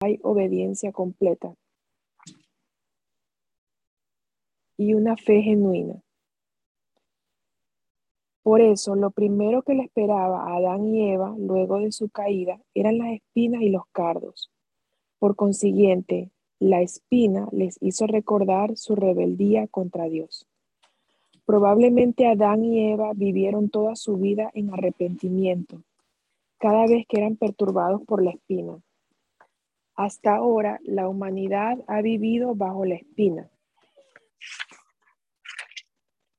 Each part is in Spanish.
hay obediencia completa y una fe genuina. Por eso, lo primero que le esperaba a Adán y Eva luego de su caída eran las espinas y los cardos. Por consiguiente, la espina les hizo recordar su rebeldía contra Dios. Probablemente Adán y Eva vivieron toda su vida en arrepentimiento, cada vez que eran perturbados por la espina. Hasta ahora, la humanidad ha vivido bajo la espina,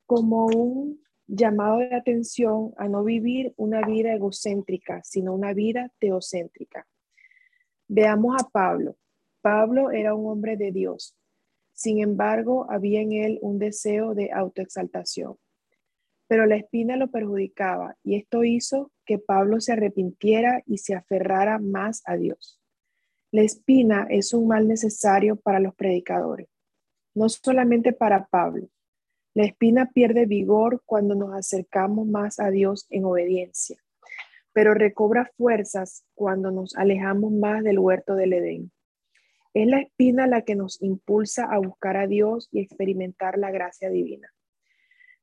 como un llamado de atención a no vivir una vida egocéntrica, sino una vida teocéntrica. Veamos a Pablo. Pablo era un hombre de Dios. Sin embargo, había en él un deseo de autoexaltación. Pero la espina lo perjudicaba y esto hizo que Pablo se arrepintiera y se aferrara más a Dios. La espina es un mal necesario para los predicadores, no solamente para Pablo, la espina pierde vigor cuando nos acercamos más a Dios en obediencia, pero recobra fuerzas cuando nos alejamos más del huerto del Edén. Es la espina la que nos impulsa a buscar a Dios y experimentar la gracia divina.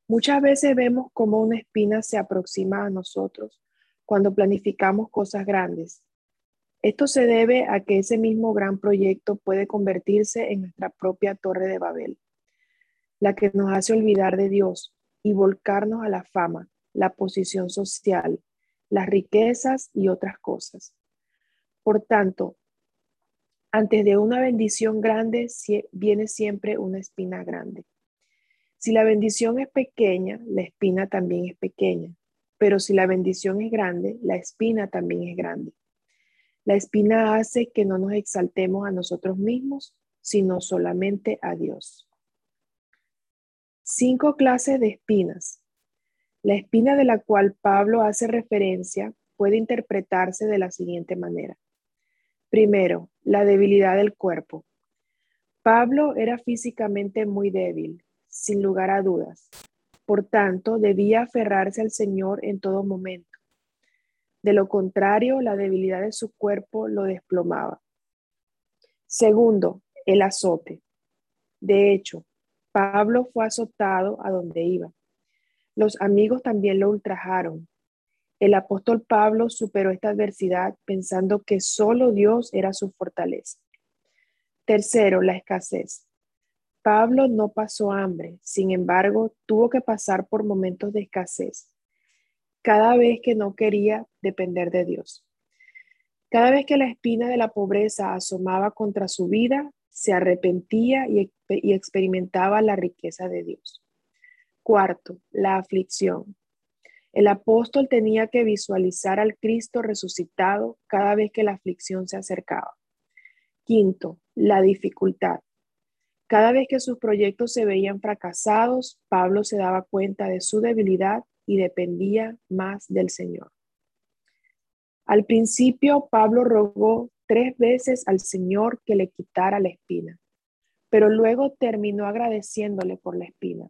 Muchas veces vemos cómo una espina se aproxima a nosotros cuando planificamos cosas grandes. Esto se debe a que ese mismo gran proyecto puede convertirse en nuestra propia torre de Babel la que nos hace olvidar de Dios y volcarnos a la fama, la posición social, las riquezas y otras cosas. Por tanto, antes de una bendición grande viene siempre una espina grande. Si la bendición es pequeña, la espina también es pequeña, pero si la bendición es grande, la espina también es grande. La espina hace que no nos exaltemos a nosotros mismos, sino solamente a Dios. Cinco clases de espinas. La espina de la cual Pablo hace referencia puede interpretarse de la siguiente manera. Primero, la debilidad del cuerpo. Pablo era físicamente muy débil, sin lugar a dudas. Por tanto, debía aferrarse al Señor en todo momento. De lo contrario, la debilidad de su cuerpo lo desplomaba. Segundo, el azote. De hecho, Pablo fue azotado a donde iba. Los amigos también lo ultrajaron. El apóstol Pablo superó esta adversidad pensando que solo Dios era su fortaleza. Tercero, la escasez. Pablo no pasó hambre, sin embargo, tuvo que pasar por momentos de escasez, cada vez que no quería depender de Dios. Cada vez que la espina de la pobreza asomaba contra su vida, se arrepentía y, experimentaba la riqueza de Dios. Cuarto, la aflicción. El apóstol tenía que visualizar al Cristo resucitado cada vez que la aflicción se acercaba. Quinto, la dificultad. Cada vez que sus proyectos se veían fracasados, Pablo se daba cuenta de su debilidad y dependía más del Señor. Al principio, Pablo rogó tres veces al Señor que le quitara la espina, pero luego terminó agradeciéndole por la espina,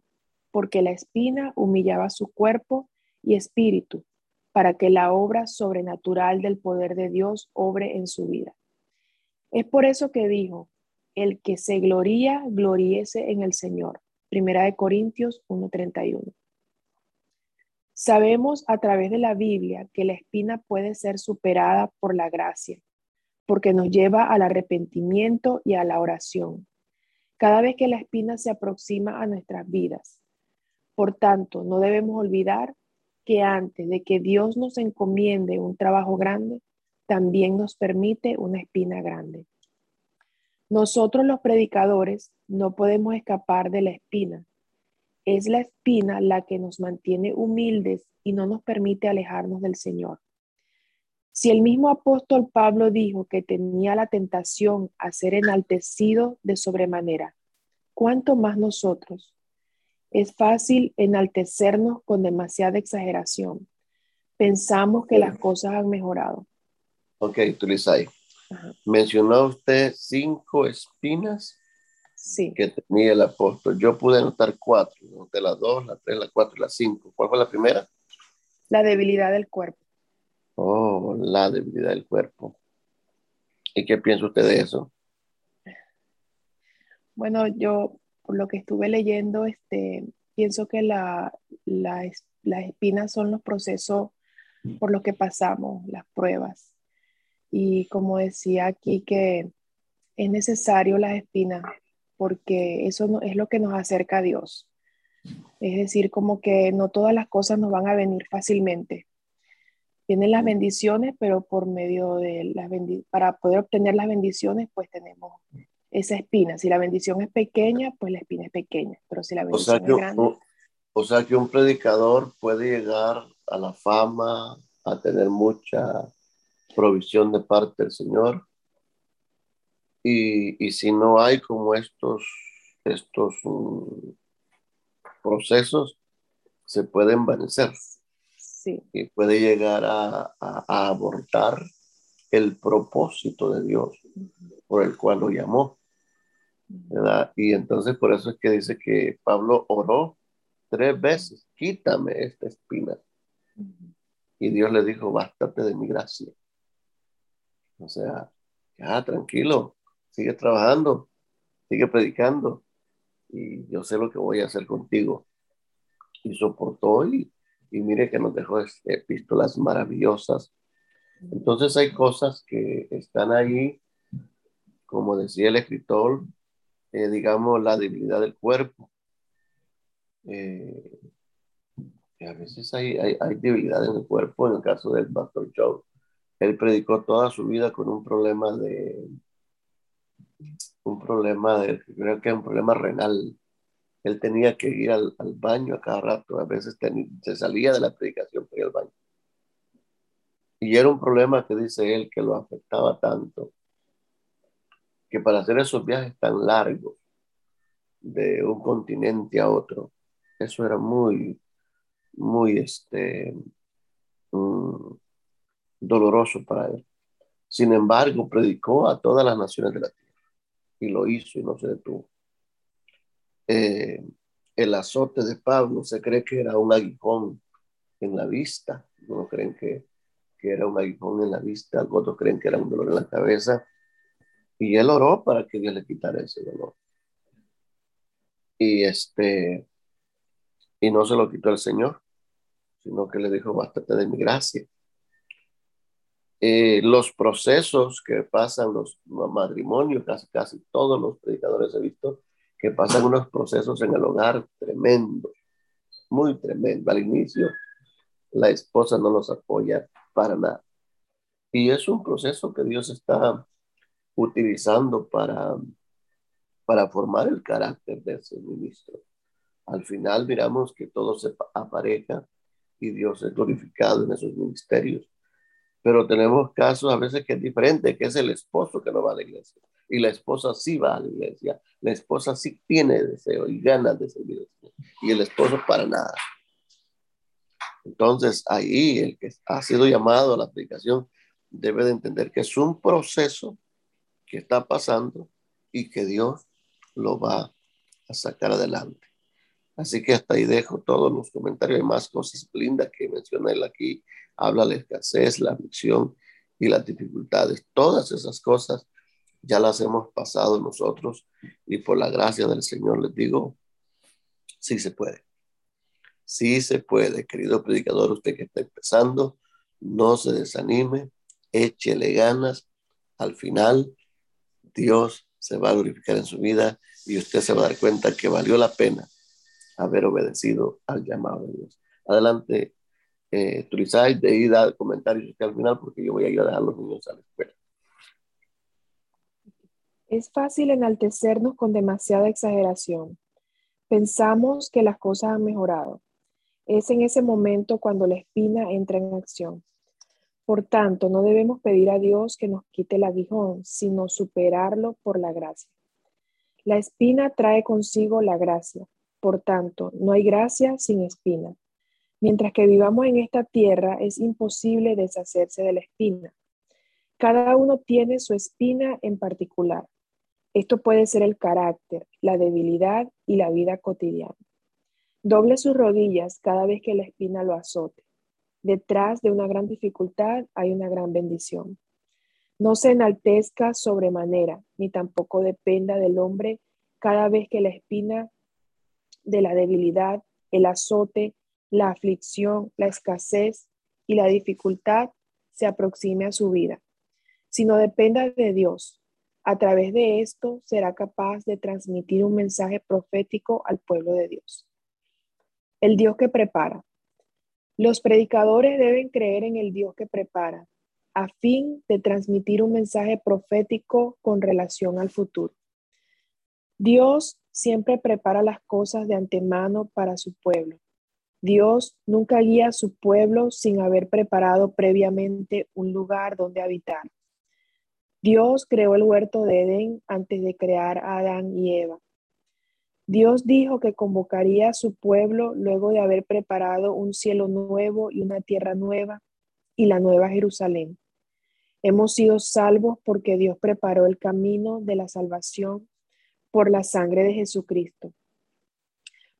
porque la espina humillaba su cuerpo y espíritu para que la obra sobrenatural del poder de Dios obre en su vida. Es por eso que dijo, el que se gloría, gloríese en el Señor. Primera de Corintios 1:31. Sabemos a través de la Biblia que la espina puede ser superada por la gracia porque nos lleva al arrepentimiento y a la oración. Cada vez que la espina se aproxima a nuestras vidas. Por tanto, no debemos olvidar que antes de que Dios nos encomiende un trabajo grande, también nos permite una espina grande. Nosotros los predicadores no podemos escapar de la espina. Es la espina la que nos mantiene humildes y no nos permite alejarnos del Señor. Si el mismo apóstol Pablo dijo que tenía la tentación a ser enaltecido de sobremanera, ¿cuánto más nosotros? Es fácil enaltecernos con demasiada exageración. Pensamos que las cosas han mejorado. Ok, Tulisay. Mencionó usted cinco espinas sí. que tenía el apóstol. Yo pude anotar cuatro. Anoté las dos, la tres, la cuatro y la cinco. ¿Cuál fue la primera? La debilidad del cuerpo. Oh, la debilidad del cuerpo. ¿Y qué piensa usted de eso? Bueno, yo por lo que estuve leyendo, este, pienso que la, las espinas son los procesos por los que pasamos, las pruebas. Y como decía aquí, que es necesario las espinas porque eso es lo que nos acerca a Dios. Es decir, como que no todas las cosas nos van a venir fácilmente. Vienen las bendiciones, pero por medio de las bendiciones, para poder obtener las bendiciones, pues tenemos esa espina. Si la bendición es pequeña, pues la espina es pequeña, pero si la bendición es grande... O sea que un predicador puede llegar a la fama, a tener mucha provisión de parte del Señor. Y, y si no hay como estos, estos um, procesos, se puede envanecer. Sí. Y puede llegar a, a, abortar el propósito de Dios por el cual lo llamó. ¿verdad? Y entonces por eso es que dice que Pablo oró tres veces, quítame esta espina. Y Dios le dijo, bástate de mi gracia. O sea, ya tranquilo, sigue trabajando, sigue predicando y yo sé lo que voy a hacer contigo. Y soportó y, y mire que nos dejó epístolas maravillosas. Entonces hay cosas que están ahí, como decía el escritor, eh, digamos, la debilidad del cuerpo, eh, a veces hay, hay, hay, debilidad en el cuerpo, en el caso del pastor Joe. Él predicó toda su vida con un problema de, un problema de, creo que un problema renal. Él tenía que ir al, al baño a cada rato, a veces se salía de la predicación para ir al baño. Y era un problema que dice él que lo afectaba tanto, que para hacer esos viajes tan largos de un continente a otro, eso era muy, muy este, mm, doloroso para él. Sin embargo, predicó a todas las naciones de la tierra y lo hizo y no se detuvo. Eh, el azote de Pablo se cree que era un aguijón en la vista, no creen que, que era un aguijón en la vista, otros creen que era un dolor en la cabeza, y él oró para que Dios le quitara ese dolor. Y este, y no se lo quitó el Señor, sino que le dijo, bástate de mi gracia. Eh, los procesos que pasan los matrimonios, casi, casi todos los predicadores he visto, que pasan unos procesos en el hogar tremendos, muy tremendo. Al inicio, la esposa no los apoya para nada. Y es un proceso que Dios está utilizando para, para formar el carácter de ese ministro. Al final miramos que todo se apareja y Dios es glorificado en esos ministerios. Pero tenemos casos a veces que es diferente, que es el esposo que no va a la iglesia. Y la esposa sí va a la iglesia. La esposa sí tiene deseo y ganas de servir. Y el esposo para nada. Entonces ahí el que ha sido llamado a la aplicación debe de entender que es un proceso que está pasando y que Dios lo va a sacar adelante. Así que hasta ahí dejo todos los comentarios. Hay más cosas lindas que menciona él aquí. Habla la escasez, la aflicción y las dificultades. Todas esas cosas ya las hemos pasado nosotros y por la gracia del Señor les digo, sí se puede. Sí se puede, querido predicador, usted que está empezando, no se desanime, échele ganas. Al final, Dios se va a glorificar en su vida y usted se va a dar cuenta que valió la pena haber obedecido al llamado de Dios. Adelante, eh, de ahí da comentarios al final porque yo voy a ir a dejar a los niños a la escuela. Es fácil enaltecernos con demasiada exageración. Pensamos que las cosas han mejorado. Es en ese momento cuando la espina entra en acción. Por tanto, no debemos pedir a Dios que nos quite el aguijón, sino superarlo por la gracia. La espina trae consigo la gracia, por tanto, no hay gracia sin espina. Mientras que vivamos en esta tierra, es imposible deshacerse de la espina. Cada uno tiene su espina en particular. Esto puede ser el carácter, la debilidad y la vida cotidiana. Doble sus rodillas cada vez que la espina lo azote. Detrás de una gran dificultad hay una gran bendición. No se enaltezca sobremanera, ni tampoco dependa del hombre cada vez que la espina de la debilidad, el azote, la aflicción, la escasez y la dificultad se aproxime a su vida, sino dependa de Dios. A través de esto será capaz de transmitir un mensaje profético al pueblo de Dios. El Dios que prepara. Los predicadores deben creer en el Dios que prepara, a fin de transmitir un mensaje profético con relación al futuro. Dios siempre prepara las cosas de antemano para su pueblo. Dios nunca guía a su pueblo sin haber preparado previamente un lugar donde habitar. Dios creó el huerto de Edén antes de crear a Adán y Eva. Dios dijo que convocaría a su pueblo luego de haber preparado un cielo nuevo y una tierra nueva y la nueva Jerusalén. Hemos sido salvos porque Dios preparó el camino de la salvación por la sangre de Jesucristo.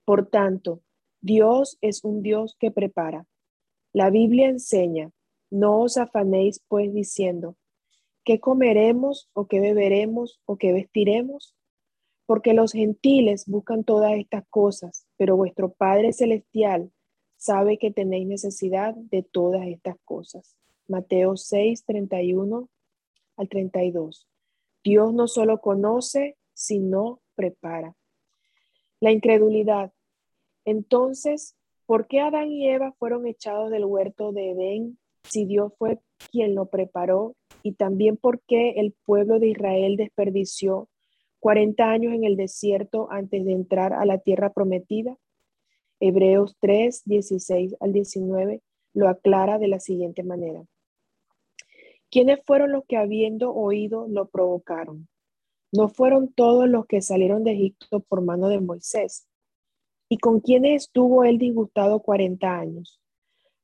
Por tanto, Dios es un Dios que prepara. La Biblia enseña, no os afanéis pues diciendo, ¿qué comeremos o qué beberemos o qué vestiremos? Porque los gentiles buscan todas estas cosas, pero vuestro Padre Celestial sabe que tenéis necesidad de todas estas cosas. Mateo 6, 31 al 32. Dios no solo conoce, sino prepara. La incredulidad. Entonces, ¿por qué Adán y Eva fueron echados del huerto de Edén si Dios fue quien lo preparó? Y también por qué el pueblo de Israel desperdició 40 años en el desierto antes de entrar a la tierra prometida. Hebreos 3, 16 al 19 lo aclara de la siguiente manera. ¿Quiénes fueron los que habiendo oído lo provocaron? No fueron todos los que salieron de Egipto por mano de Moisés. ¿Y con quiénes estuvo él disgustado cuarenta años?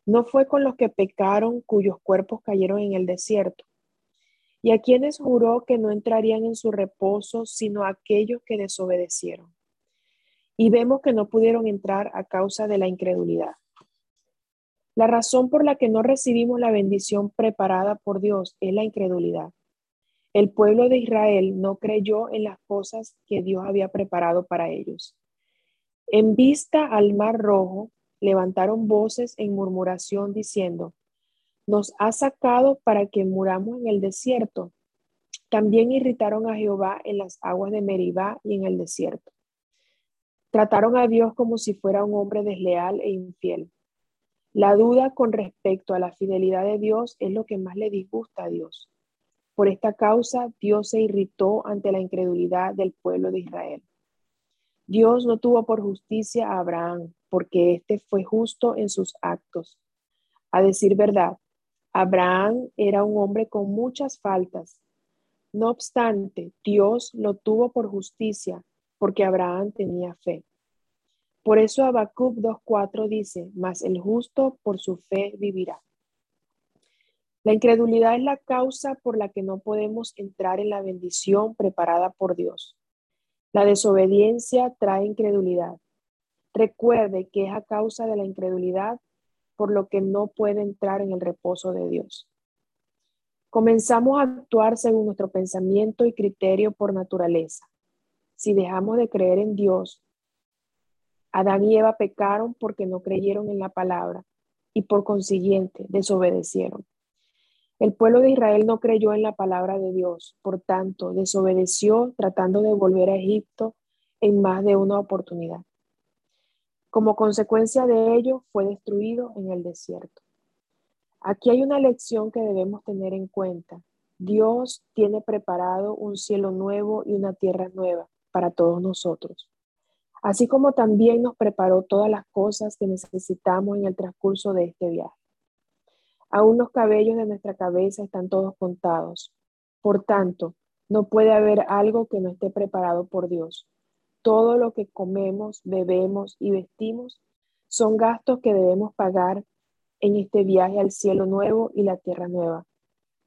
No fue con los que pecaron cuyos cuerpos cayeron en el desierto. ¿Y a quienes juró que no entrarían en su reposo sino aquellos que desobedecieron? Y vemos que no pudieron entrar a causa de la incredulidad. La razón por la que no recibimos la bendición preparada por Dios es la incredulidad. El pueblo de Israel no creyó en las cosas que Dios había preparado para ellos. En vista al mar rojo, levantaron voces en murmuración diciendo, nos ha sacado para que muramos en el desierto. También irritaron a Jehová en las aguas de Meribá y en el desierto. Trataron a Dios como si fuera un hombre desleal e infiel. La duda con respecto a la fidelidad de Dios es lo que más le disgusta a Dios. Por esta causa, Dios se irritó ante la incredulidad del pueblo de Israel. Dios no tuvo por justicia a Abraham, porque éste fue justo en sus actos. A decir verdad, Abraham era un hombre con muchas faltas. No obstante, Dios lo tuvo por justicia, porque Abraham tenía fe. Por eso Habacuc 2.4 dice, mas el justo por su fe vivirá. La incredulidad es la causa por la que no podemos entrar en la bendición preparada por Dios. La desobediencia trae incredulidad. Recuerde que es a causa de la incredulidad por lo que no puede entrar en el reposo de Dios. Comenzamos a actuar según nuestro pensamiento y criterio por naturaleza. Si dejamos de creer en Dios, Adán y Eva pecaron porque no creyeron en la palabra y por consiguiente desobedecieron. El pueblo de Israel no creyó en la palabra de Dios, por tanto, desobedeció tratando de volver a Egipto en más de una oportunidad. Como consecuencia de ello, fue destruido en el desierto. Aquí hay una lección que debemos tener en cuenta. Dios tiene preparado un cielo nuevo y una tierra nueva para todos nosotros así como también nos preparó todas las cosas que necesitamos en el transcurso de este viaje. Aún los cabellos de nuestra cabeza están todos contados. Por tanto, no puede haber algo que no esté preparado por Dios. Todo lo que comemos, bebemos y vestimos son gastos que debemos pagar en este viaje al cielo nuevo y la tierra nueva.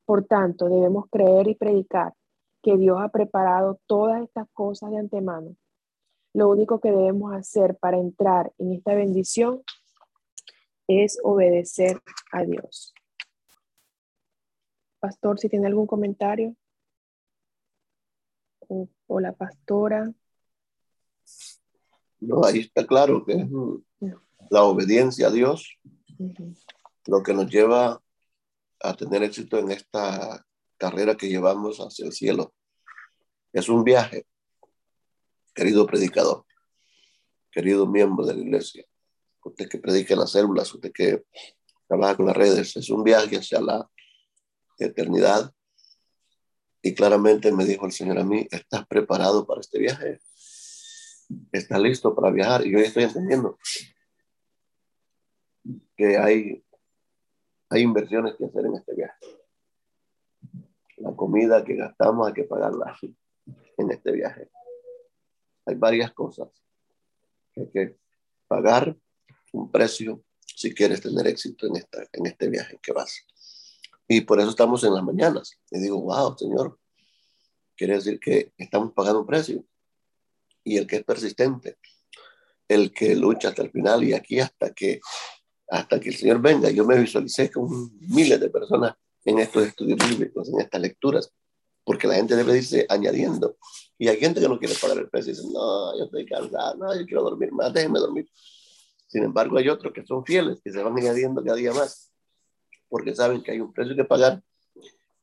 Por tanto, debemos creer y predicar que Dios ha preparado todas estas cosas de antemano lo único que debemos hacer para entrar en esta bendición es obedecer a Dios. Pastor, si tiene algún comentario. O, la pastora. No, ahí está claro que es la obediencia a Dios lo que nos lleva a tener éxito en esta carrera que llevamos hacia el cielo. Es un viaje, querido predicador, querido miembro de la iglesia, usted que predica en las células, usted que trabaja con las redes, es un viaje hacia la eternidad. Y claramente me dijo el Señor a mí, ¿estás preparado para este viaje? ¿Estás listo para viajar? Y yo estoy entendiendo que hay, hay inversiones que hacer en este viaje. La comida que gastamos hay que pagarla en este viaje. Hay varias cosas que hay que pagar un precio si quieres tener éxito en, esta, en este viaje que vas. Y por eso estamos en las mañanas. Y digo, wow, Señor, quiere decir que estamos pagando un precio. Y el que es persistente, el que lucha hasta el final y aquí hasta que, hasta que el Señor venga. Yo me visualicé con miles de personas en estos estudios bíblicos, en estas lecturas, porque la gente debe irse añadiendo. Y hay gente que no quiere pagar el precio y dice, no, yo estoy cansado, no, yo quiero dormir más, déjenme dormir. Sin embargo, hay otros que son fieles, que se van añadiendo cada día más, porque saben que hay un precio que pagar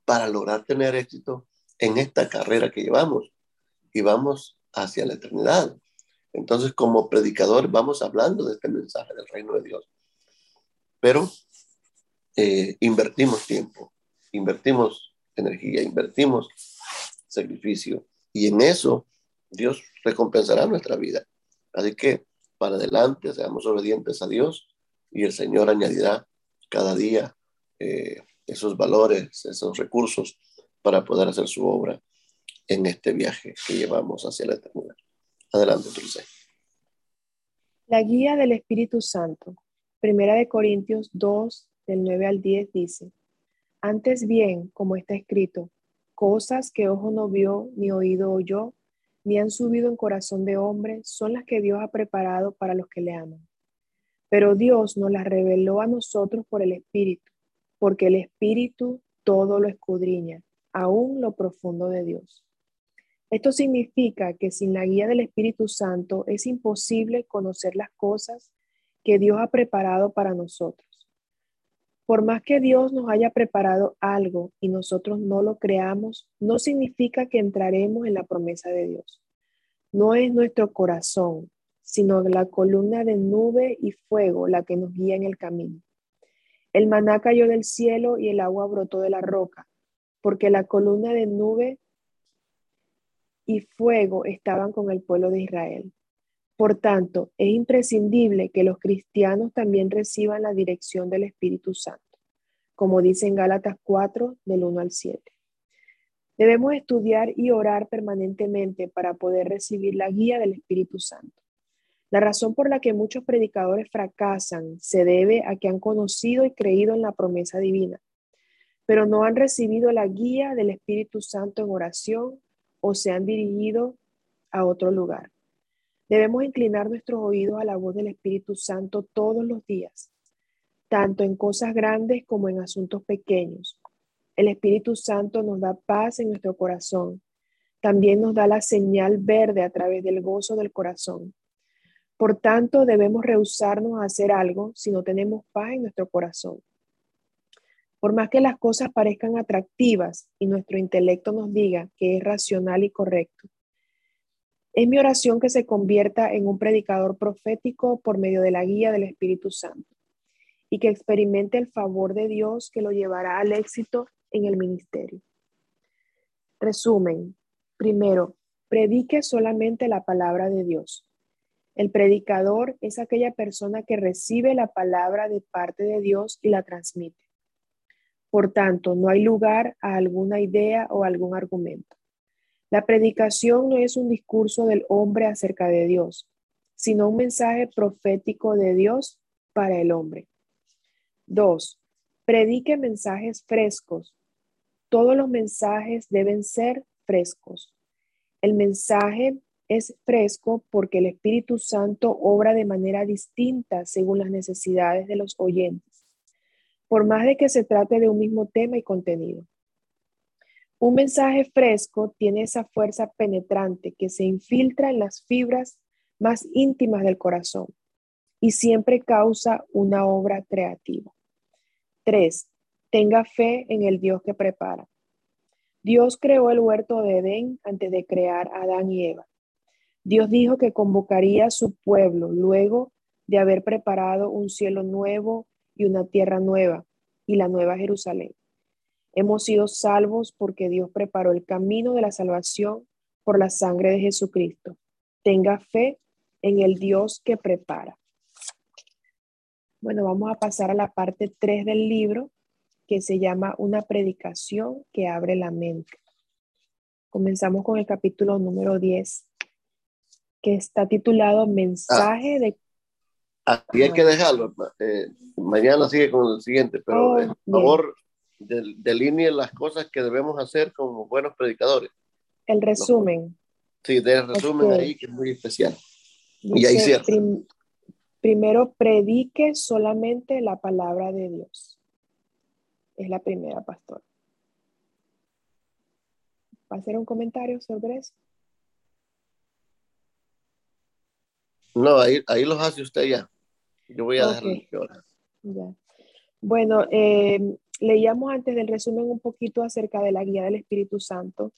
para lograr tener éxito en esta carrera que llevamos y vamos hacia la eternidad. Entonces, como predicador, vamos hablando de este mensaje del reino de Dios. Pero eh, invertimos tiempo, invertimos energía, invertimos sacrificio. Y en eso Dios recompensará nuestra vida. Así que para adelante, seamos obedientes a Dios y el Señor añadirá cada día eh, esos valores, esos recursos para poder hacer su obra en este viaje que llevamos hacia la eternidad. Adelante, Dulce. La guía del Espíritu Santo. Primera de Corintios 2, del 9 al 10 dice, antes bien, como está escrito, cosas que ojo no vio ni oído oyó, ni han subido en corazón de hombre, son las que Dios ha preparado para los que le aman. Pero Dios nos las reveló a nosotros por el Espíritu, porque el Espíritu todo lo escudriña, aún lo profundo de Dios. Esto significa que sin la guía del Espíritu Santo es imposible conocer las cosas que Dios ha preparado para nosotros. Por más que Dios nos haya preparado algo y nosotros no lo creamos, no significa que entraremos en la promesa de Dios. No es nuestro corazón, sino la columna de nube y fuego la que nos guía en el camino. El maná cayó del cielo y el agua brotó de la roca, porque la columna de nube y fuego estaban con el pueblo de Israel. Por tanto, es imprescindible que los cristianos también reciban la dirección del Espíritu Santo, como dice en Gálatas 4, del 1 al 7. Debemos estudiar y orar permanentemente para poder recibir la guía del Espíritu Santo. La razón por la que muchos predicadores fracasan se debe a que han conocido y creído en la promesa divina, pero no han recibido la guía del Espíritu Santo en oración o se han dirigido a otro lugar. Debemos inclinar nuestros oídos a la voz del Espíritu Santo todos los días, tanto en cosas grandes como en asuntos pequeños. El Espíritu Santo nos da paz en nuestro corazón. También nos da la señal verde a través del gozo del corazón. Por tanto, debemos rehusarnos a hacer algo si no tenemos paz en nuestro corazón. Por más que las cosas parezcan atractivas y nuestro intelecto nos diga que es racional y correcto, es mi oración que se convierta en un predicador profético por medio de la guía del Espíritu Santo y que experimente el favor de Dios que lo llevará al éxito en el ministerio. Resumen. Primero, predique solamente la palabra de Dios. El predicador es aquella persona que recibe la palabra de parte de Dios y la transmite. Por tanto, no hay lugar a alguna idea o algún argumento. La predicación no es un discurso del hombre acerca de Dios, sino un mensaje profético de Dios para el hombre. Dos, predique mensajes frescos. Todos los mensajes deben ser frescos. El mensaje es fresco porque el Espíritu Santo obra de manera distinta según las necesidades de los oyentes, por más de que se trate de un mismo tema y contenido. Un mensaje fresco tiene esa fuerza penetrante que se infiltra en las fibras más íntimas del corazón y siempre causa una obra creativa. Tres, tenga fe en el Dios que prepara. Dios creó el huerto de Edén antes de crear a Adán y Eva. Dios dijo que convocaría a su pueblo luego de haber preparado un cielo nuevo y una tierra nueva y la nueva Jerusalén. Hemos sido salvos porque Dios preparó el camino de la salvación por la sangre de Jesucristo. Tenga fe en el Dios que prepara. Bueno, vamos a pasar a la parte 3 del libro que se llama Una predicación que abre la mente. Comenzamos con el capítulo número 10, que está titulado Mensaje de... Aquí hay que dejarlo. Eh, mañana sigue con el siguiente, pero oh, por favor delinee las cosas que debemos hacer como buenos predicadores. El resumen. Sí, del resumen ahí que es muy especial. y ahí cierto. primero, predique solamente la palabra de Dios. Es la primera, pastor. ¿Va a hacer un comentario sobre eso? No, ahí, ahí los hace usted ya. Yo voy a okay. dejarlo. Ya. Bueno, eh, Leíamos antes del resumen un poquito acerca de la guía del Espíritu Santo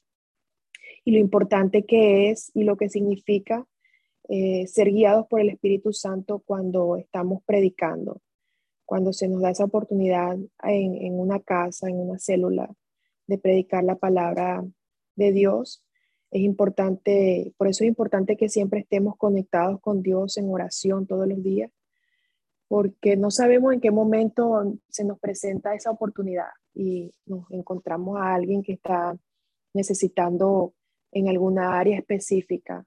y lo importante que es y lo que significa eh, ser guiados por el Espíritu Santo cuando estamos predicando, cuando se nos da esa oportunidad en, en una casa, en una célula, de predicar la palabra de Dios. Es importante, por eso es importante que siempre estemos conectados con Dios en oración todos los días porque no sabemos en qué momento se nos presenta esa oportunidad y nos encontramos a alguien que está necesitando en alguna área específica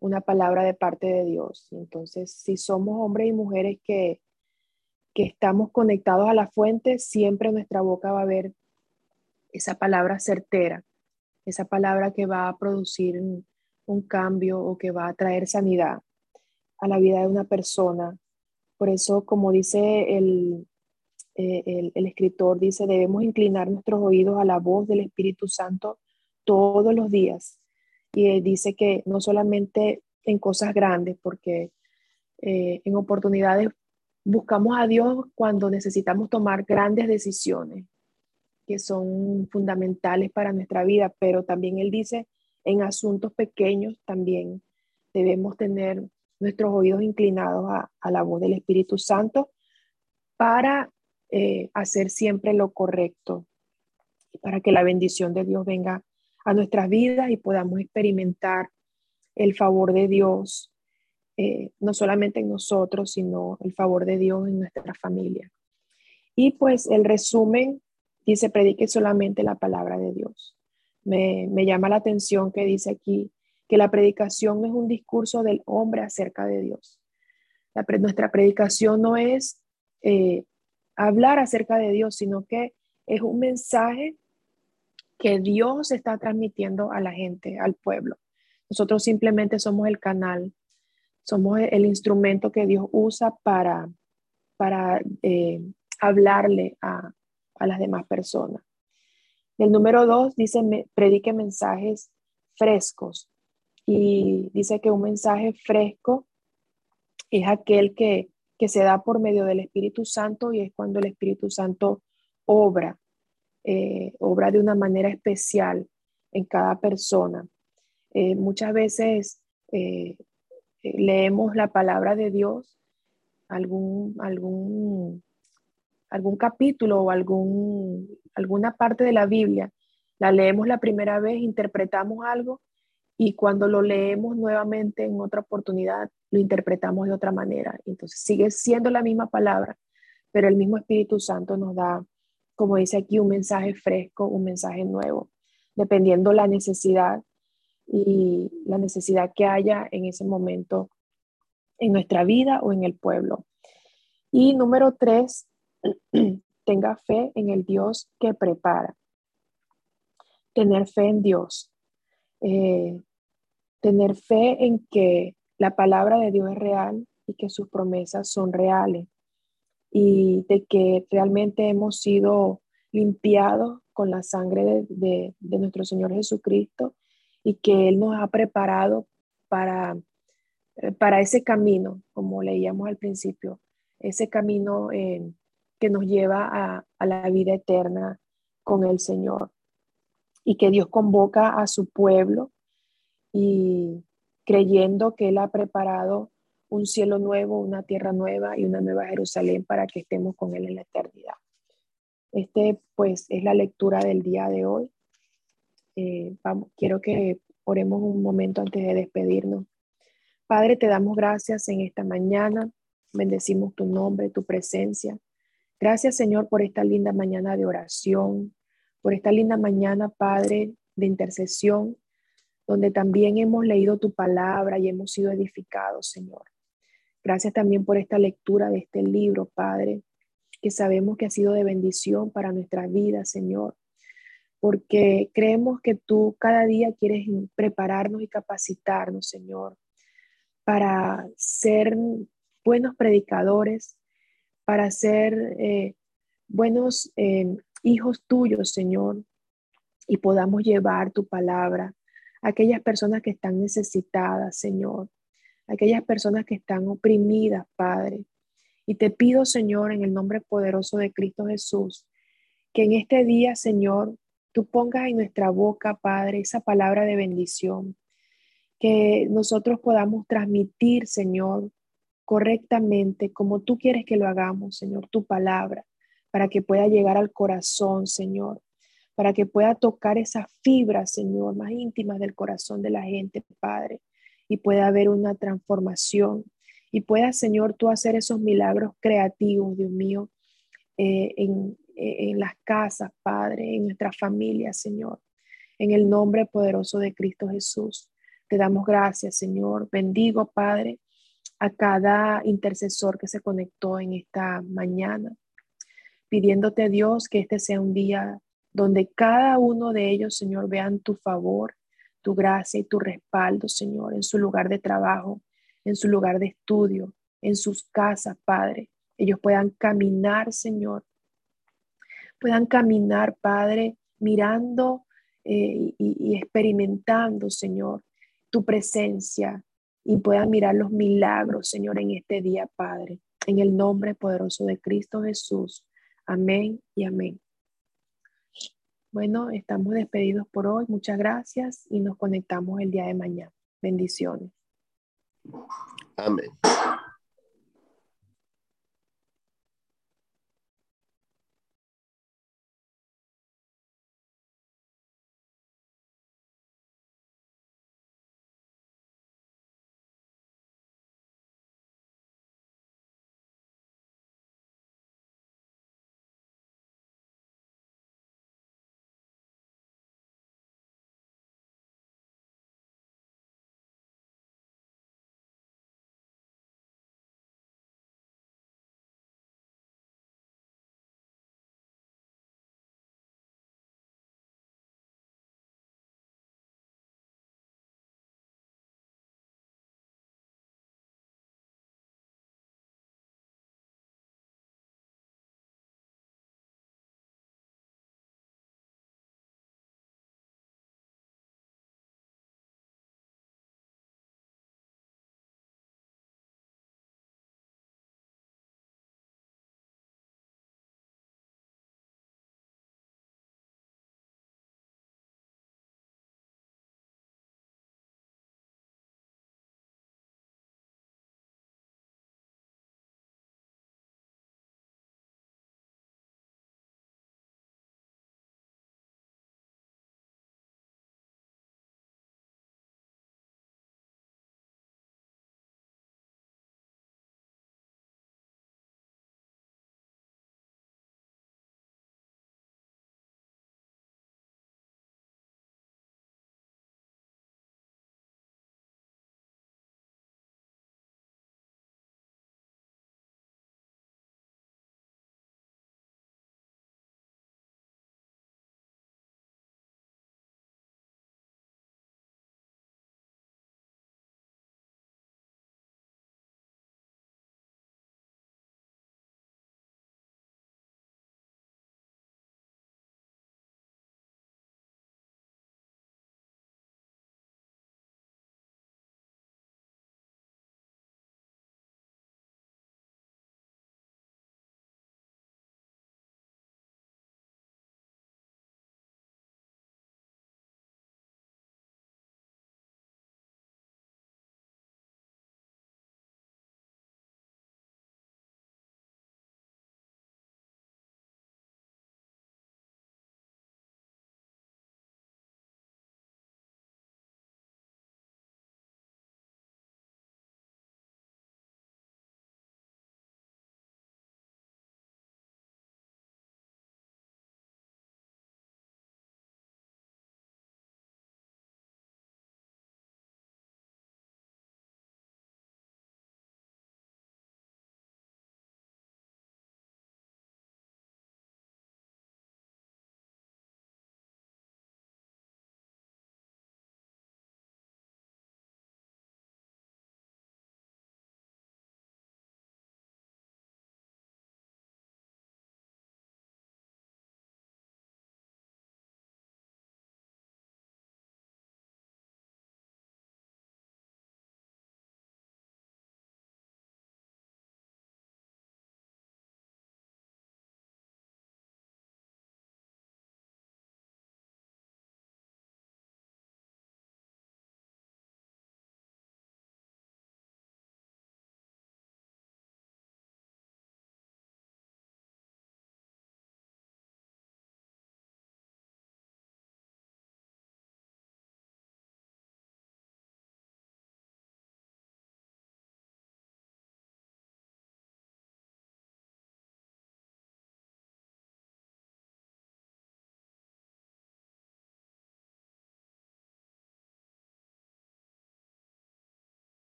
una palabra de parte de Dios. Entonces, si somos hombres y mujeres que, que estamos conectados a la fuente, siempre nuestra boca va a haber esa palabra certera, esa palabra que va a producir un, cambio o que va a traer sanidad a la vida de una persona por eso, como dice eh, el, el, escritor, dice, debemos inclinar nuestros oídos a la voz del Espíritu Santo todos los días. Y dice que no solamente en cosas grandes, porque eh, en oportunidades buscamos a Dios cuando necesitamos tomar grandes decisiones que son fundamentales para nuestra vida, pero también Él dice, en asuntos pequeños también debemos tener nuestros oídos inclinados a, la voz del Espíritu Santo para eh, hacer siempre lo correcto, para que la bendición de Dios venga a nuestras vidas y podamos experimentar el favor de Dios, eh, no solamente en nosotros, sino el favor de Dios en nuestra familia. Y pues el resumen dice, predique solamente la palabra de Dios. Me, me llama la atención que dice aquí, que la predicación es un discurso del hombre acerca de Dios. nuestra predicación no es eh, hablar acerca de Dios, sino que es un mensaje que Dios está transmitiendo a la gente, al pueblo. Nosotros simplemente somos el canal, somos el instrumento que Dios usa para, para eh, hablarle a, a, las demás personas. El número dos dice, predique mensajes frescos y dice que un mensaje fresco es aquel que, se da por medio del Espíritu Santo y es cuando el Espíritu Santo obra, eh, obra de una manera especial en cada persona. Eh, muchas veces eh, leemos la palabra de Dios, algún, algún, algún capítulo o algún, alguna parte de la Biblia, la leemos la primera vez, interpretamos algo y cuando lo leemos nuevamente en otra oportunidad, lo interpretamos de otra manera. Entonces sigue siendo la misma palabra, pero el mismo Espíritu Santo nos da, como dice aquí, un mensaje fresco, un mensaje nuevo, dependiendo la necesidad y la necesidad que haya en ese momento en nuestra vida o en el pueblo. Y número tres, tenga fe en el Dios que prepara. Tener fe en Dios. Eh, tener fe en que la palabra de Dios es real y que sus promesas son reales y de que realmente hemos sido limpiados con la sangre de, nuestro Señor Jesucristo y que Él nos ha preparado para, eh, para ese camino, como leíamos al principio, ese camino eh, que nos lleva a, la vida eterna con el Señor y que Dios convoca a su pueblo y creyendo que Él ha preparado un cielo nuevo, una tierra nueva y una nueva Jerusalén para que estemos con Él en la eternidad. Este pues es la lectura del día de hoy. Eh, quiero que oremos un momento antes de despedirnos. Padre, te damos gracias en esta mañana. Bendecimos tu nombre, tu presencia. Gracias Señor por esta linda mañana de oración, por esta linda mañana, Padre, de intercesión, donde también hemos leído tu palabra y hemos sido edificados, Señor. Gracias también por esta lectura de este libro, Padre, que sabemos que ha sido de bendición para nuestra vida, Señor, porque creemos que tú cada día quieres prepararnos y capacitarnos, Señor, para ser buenos predicadores, para ser eh, buenos eh, hijos tuyos, Señor, y podamos llevar tu palabra a aquellas personas que están necesitadas, Señor, aquellas personas que están oprimidas, Padre. Y te pido, Señor, en el nombre poderoso de Cristo Jesús, que en este día, Señor, tú pongas en nuestra boca, Padre, esa palabra de bendición, que nosotros podamos transmitir, Señor, correctamente, como tú quieres que lo hagamos, Señor, tu palabra, para que pueda llegar al corazón, Señor, para que pueda tocar esas fibras, Señor, más íntimas del corazón de la gente, Padre, y pueda haber una transformación y pueda, Señor, tú hacer esos milagros creativos, Dios mío, eh, en, en las casas, Padre, en nuestra familia, Señor. En el nombre poderoso de Cristo Jesús. Te damos gracias, Señor. Bendigo, Padre, a cada intercesor que se conectó en esta mañana, pidiéndote, Dios, que este sea un día donde cada uno de ellos, Señor, vean tu favor, tu gracia y tu respaldo, Señor, en su lugar de trabajo, en su lugar de estudio, en sus casas, Padre. Ellos puedan caminar, Señor. Puedan caminar, Padre, mirando eh, y, experimentando, Señor, tu presencia y puedan mirar los milagros, Señor, en este día, Padre. En el nombre poderoso de Cristo Jesús. Amén y amén. Bueno, estamos despedidos por hoy. Muchas gracias y nos conectamos el día de mañana. Bendiciones. Amén.